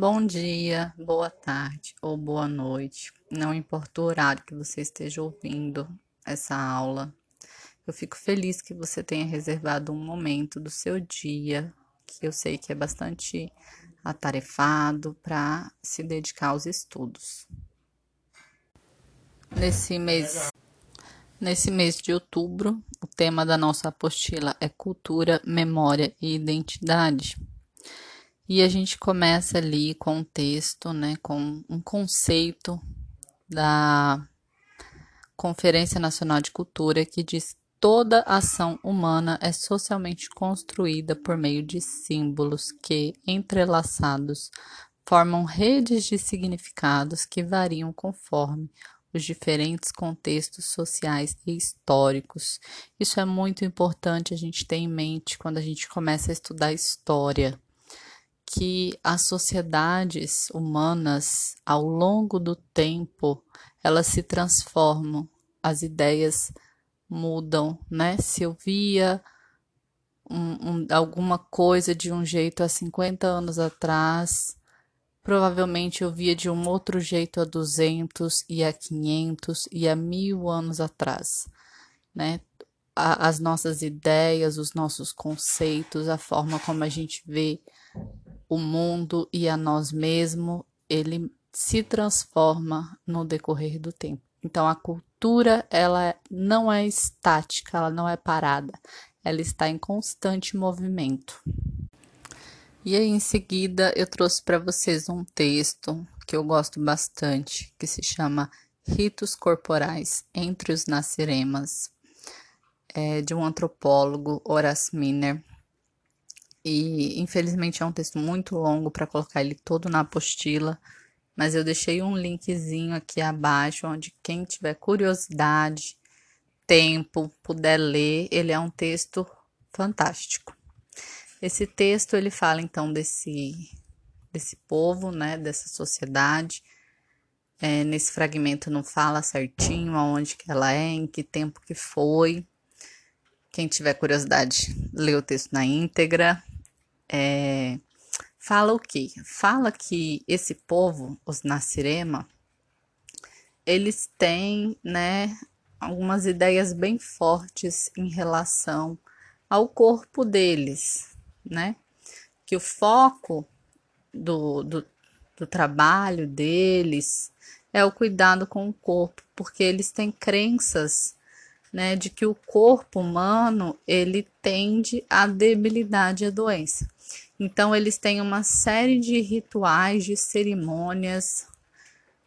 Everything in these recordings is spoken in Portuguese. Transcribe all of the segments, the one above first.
Bom dia, boa tarde ou boa noite, não importa o horário que você esteja ouvindo essa aula. Eu fico feliz que você tenha reservado um momento do seu dia, que eu sei que é bastante atarefado, para se dedicar aos estudos. Nesse mês, nesse mês de outubro, o tema da nossa apostila é Cultura, Memória e Identidade. E a gente começa ali com um texto, né, com um conceito da Conferência Nacional de Cultura que diz toda ação humana é socialmente construída por meio de símbolos que, entrelaçados, formam redes de significados que variam conforme os diferentes contextos sociais e históricos. Isso é muito importante a gente ter em mente quando a gente começa a estudar história que as sociedades humanas, ao longo do tempo, elas se transformam, as ideias mudam, né? Se eu via um, um, alguma coisa de um jeito há 50 anos atrás, provavelmente eu via de um outro jeito há 200 e há 500 e há mil anos atrás, né? as nossas ideias, os nossos conceitos, a forma como a gente vê o mundo e a nós mesmos, ele se transforma no decorrer do tempo. Então a cultura, ela não é estática, ela não é parada. Ela está em constante movimento. E aí em seguida eu trouxe para vocês um texto que eu gosto bastante, que se chama Ritos Corporais entre os Nasceremas, é, de um antropólogo, Horace Miner. E infelizmente é um texto muito longo para colocar ele todo na apostila, mas eu deixei um linkzinho aqui abaixo onde quem tiver curiosidade, tempo, puder ler, ele é um texto fantástico. Esse texto ele fala então desse desse povo, né, dessa sociedade. É, nesse fragmento não fala certinho aonde que ela é, em que tempo que foi. Quem tiver curiosidade, lê o texto na íntegra é, fala o quê? Fala que esse povo, os Nasirema, eles têm, né, algumas ideias bem fortes em relação ao corpo deles, né? Que o foco do, do, do trabalho deles é o cuidado com o corpo, porque eles têm crenças né, de que o corpo humano ele tende à debilidade e à doença. Então eles têm uma série de rituais, de cerimônias,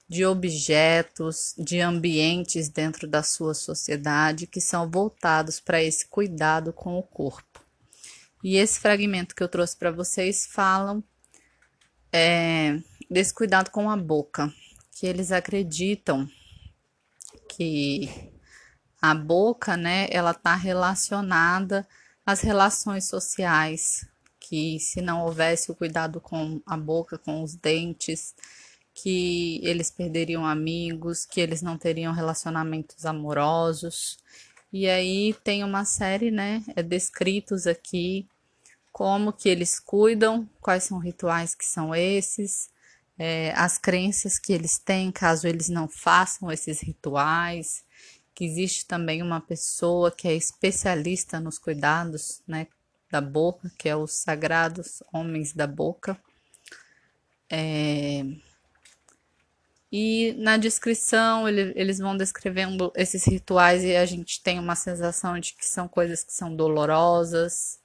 de objetos, de ambientes dentro da sua sociedade que são voltados para esse cuidado com o corpo. E esse fragmento que eu trouxe para vocês falam é, desse cuidado com a boca, que eles acreditam que a boca, né, ela está relacionada às relações sociais, que se não houvesse o cuidado com a boca, com os dentes, que eles perderiam amigos, que eles não teriam relacionamentos amorosos. E aí tem uma série, né, é descritos aqui como que eles cuidam, quais são rituais que são esses, é, as crenças que eles têm caso eles não façam esses rituais, que existe também uma pessoa que é especialista nos cuidados, né, da boca, que é os sagrados homens da boca. É... E na descrição ele, eles vão descrevendo esses rituais e a gente tem uma sensação de que são coisas que são dolorosas,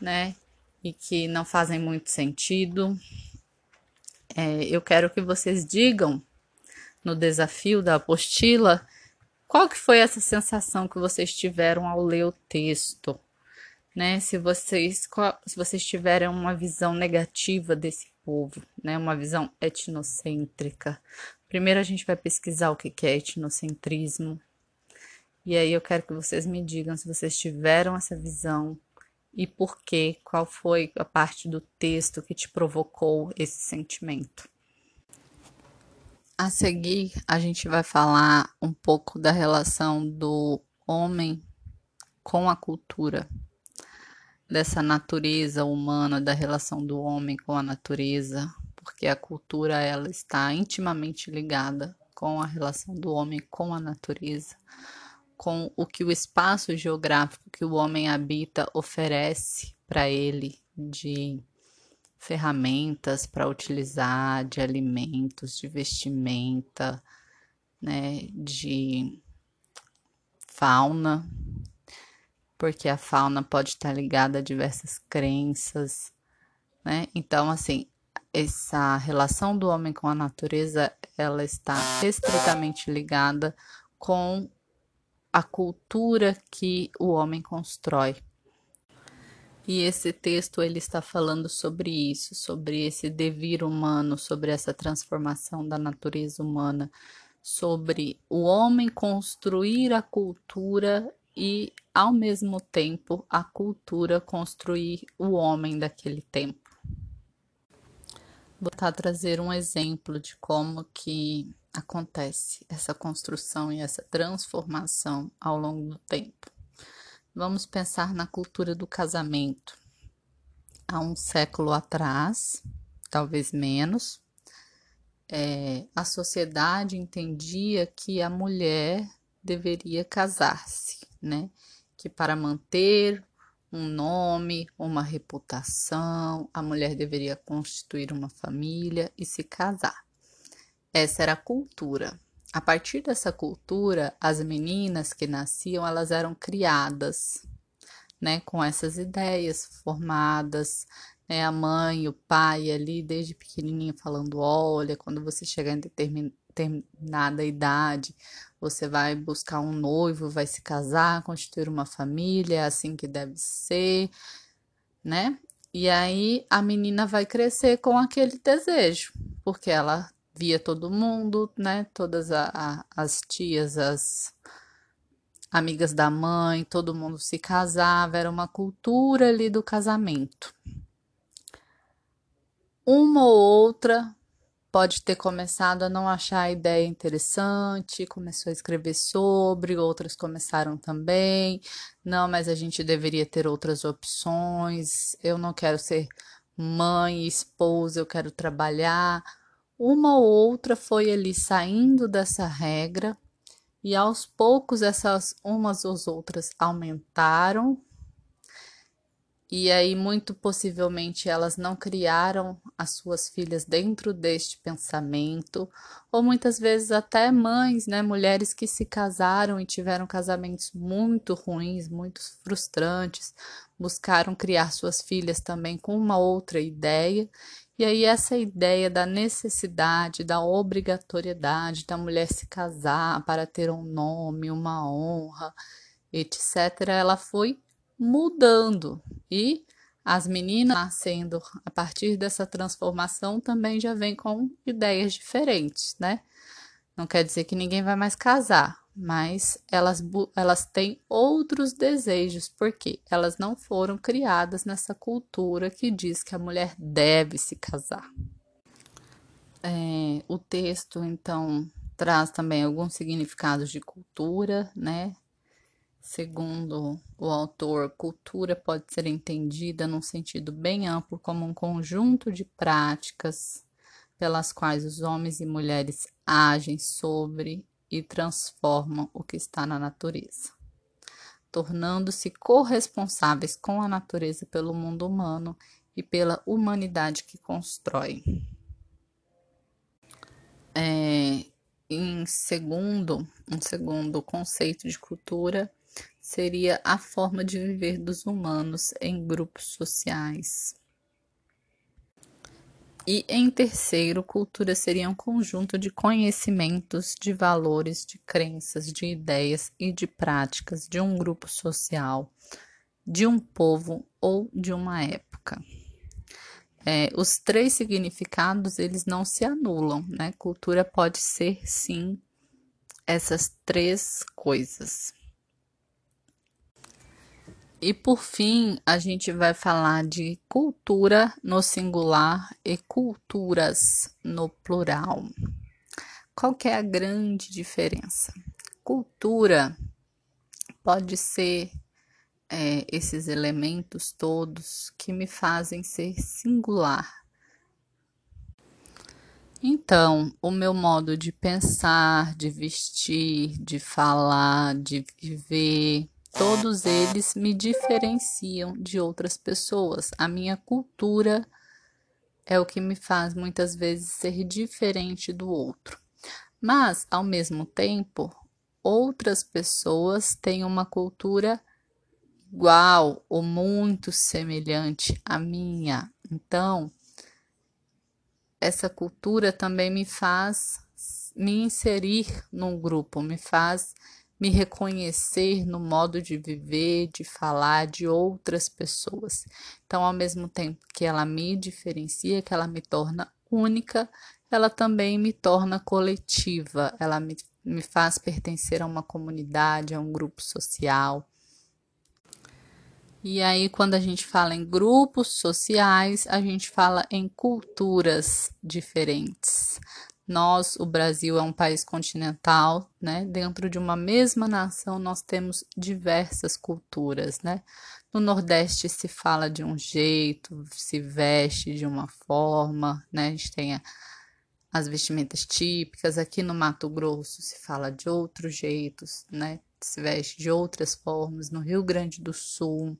né? E que não fazem muito sentido. É, eu quero que vocês digam no desafio da apostila qual que foi essa sensação que vocês tiveram ao ler o texto? Né? Se vocês, se vocês tiverem uma visão negativa desse povo, né? Uma visão etnocêntrica. Primeiro a gente vai pesquisar o que é etnocentrismo. E aí eu quero que vocês me digam se vocês tiveram essa visão e por quê, qual foi a parte do texto que te provocou esse sentimento. A seguir, a gente vai falar um pouco da relação do homem com a cultura, dessa natureza humana, da relação do homem com a natureza, porque a cultura ela está intimamente ligada com a relação do homem com a natureza, com o que o espaço geográfico que o homem habita oferece para ele de ferramentas para utilizar, de alimentos, de vestimenta, né, de fauna, porque a fauna pode estar ligada a diversas crenças, né? Então, assim, essa relação do homem com a natureza, ela está estritamente ligada com a cultura que o homem constrói. E esse texto ele está falando sobre isso, sobre esse devir humano, sobre essa transformação da natureza humana, sobre o homem construir a cultura e, ao mesmo tempo, a cultura construir o homem daquele tempo. Vou tentar trazer um exemplo de como que acontece essa construção e essa transformação ao longo do tempo. Vamos pensar na cultura do casamento. Há um século atrás, talvez menos, é, a sociedade entendia que a mulher deveria casar-se, né? Que para manter um nome, uma reputação, a mulher deveria constituir uma família e se casar. Essa era a cultura. A partir dessa cultura, as meninas que nasciam, elas eram criadas, né, com essas ideias formadas, né, a mãe, o pai ali desde pequenininho falando, olha, quando você chegar em determinada idade, você vai buscar um noivo, vai se casar, constituir uma família, é assim que deve ser, né? E aí a menina vai crescer com aquele desejo, porque ela via todo mundo, né? Todas a, a, as tias, as amigas da mãe, todo mundo se casava, era uma cultura ali do casamento. Uma ou outra pode ter começado a não achar a ideia interessante, começou a escrever sobre, outras começaram também. Não, mas a gente deveria ter outras opções. Eu não quero ser mãe, esposa, eu quero trabalhar. Uma ou outra foi ali saindo dessa regra e aos poucos essas umas ou outras aumentaram e aí, muito possivelmente, elas não criaram as suas filhas dentro deste pensamento, ou muitas vezes até mães, né, mulheres que se casaram e tiveram casamentos muito ruins, muito frustrantes, buscaram criar suas filhas também com uma outra ideia. E aí, essa ideia da necessidade, da obrigatoriedade da mulher se casar para ter um nome, uma honra, etc., ela foi mudando e as meninas nascendo a partir dessa transformação também já vem com ideias diferentes, né? Não quer dizer que ninguém vai mais casar, mas elas, elas têm outros desejos, porque elas não foram criadas nessa cultura que diz que a mulher deve se casar. É, o texto, então, traz também alguns significados de cultura, né? Segundo o autor, cultura pode ser entendida num sentido bem amplo como um conjunto de práticas pelas quais os homens e mulheres agem sobre e transformam o que está na natureza, tornando-se corresponsáveis com a natureza pelo mundo humano e pela humanidade que constrói. É, em segundo, um segundo conceito de cultura seria a forma de viver dos humanos em grupos sociais. E em terceiro, cultura seria um conjunto de conhecimentos, de valores, de crenças, de ideias e de práticas de um grupo social, de um povo ou de uma época. É, os três significados eles não se anulam, né? Cultura pode ser sim essas três coisas. E por fim, a gente vai falar de cultura no singular e culturas no plural. Qual é a grande diferença? Cultura pode ser é, esses elementos todos que me fazem ser singular. Então, o meu modo de pensar, de vestir, de falar, de viver, todos eles me diferenciam de outras pessoas. A minha cultura é o que me faz muitas vezes ser diferente do outro. Mas, ao mesmo tempo, outras pessoas têm uma cultura igual ou muito semelhante à minha. Então, essa cultura também me faz me inserir num grupo, me faz me reconhecer no modo de viver, de falar de outras pessoas. Então, ao mesmo tempo que ela me diferencia, que ela me torna única, ela também me torna coletiva, ela me, me faz pertencer a uma comunidade, a um grupo social. E aí, quando a gente fala em grupos sociais, a gente fala em culturas diferentes. Nós, o Brasil, é um país continental, né? Dentro de uma mesma nação, nós temos diversas culturas, né? No Nordeste se fala de um jeito, se veste de uma forma, né? A gente tem as vestimentas típicas. Aqui no Mato Grosso se fala de outros jeitos, né? Se veste de outras formas. No Rio Grande do Sul,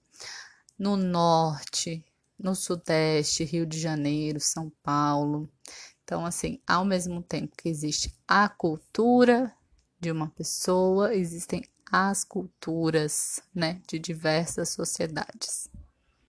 no Norte, no Sudeste, Rio de Janeiro, São Paulo. Então, assim, ao mesmo tempo que existe a cultura de uma pessoa, existem as culturas, né, de diversas sociedades.